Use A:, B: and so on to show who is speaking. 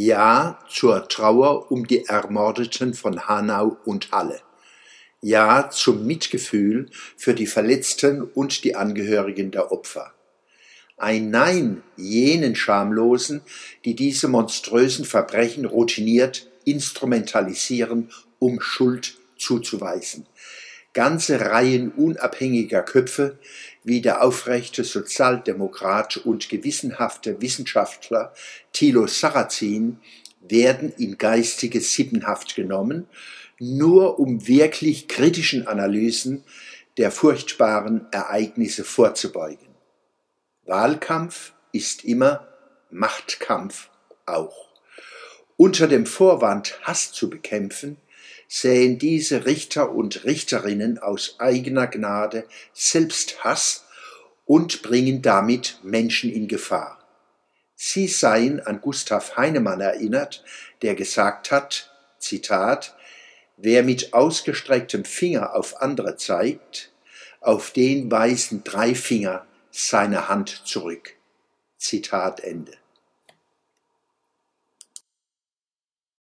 A: Ja zur Trauer um die Ermordeten von Hanau und Halle. Ja zum Mitgefühl für die Verletzten und die Angehörigen der Opfer. Ein Nein jenen Schamlosen, die diese monströsen Verbrechen routiniert instrumentalisieren, um Schuld zuzuweisen. Ganze Reihen unabhängiger Köpfe, wie der aufrechte Sozialdemokrat und gewissenhafte Wissenschaftler Thilo Sarrazin, werden in geistige Sippenhaft genommen, nur um wirklich kritischen Analysen der furchtbaren Ereignisse vorzubeugen. Wahlkampf ist immer Machtkampf auch. Unter dem Vorwand, Hass zu bekämpfen, sähen diese Richter und Richterinnen aus eigener Gnade selbst Hass und bringen damit Menschen in Gefahr. Sie seien an Gustav Heinemann erinnert, der gesagt hat, Zitat, Wer mit ausgestrecktem Finger auf andere zeigt, auf den weisen drei Finger seine Hand zurück. Zitat Ende.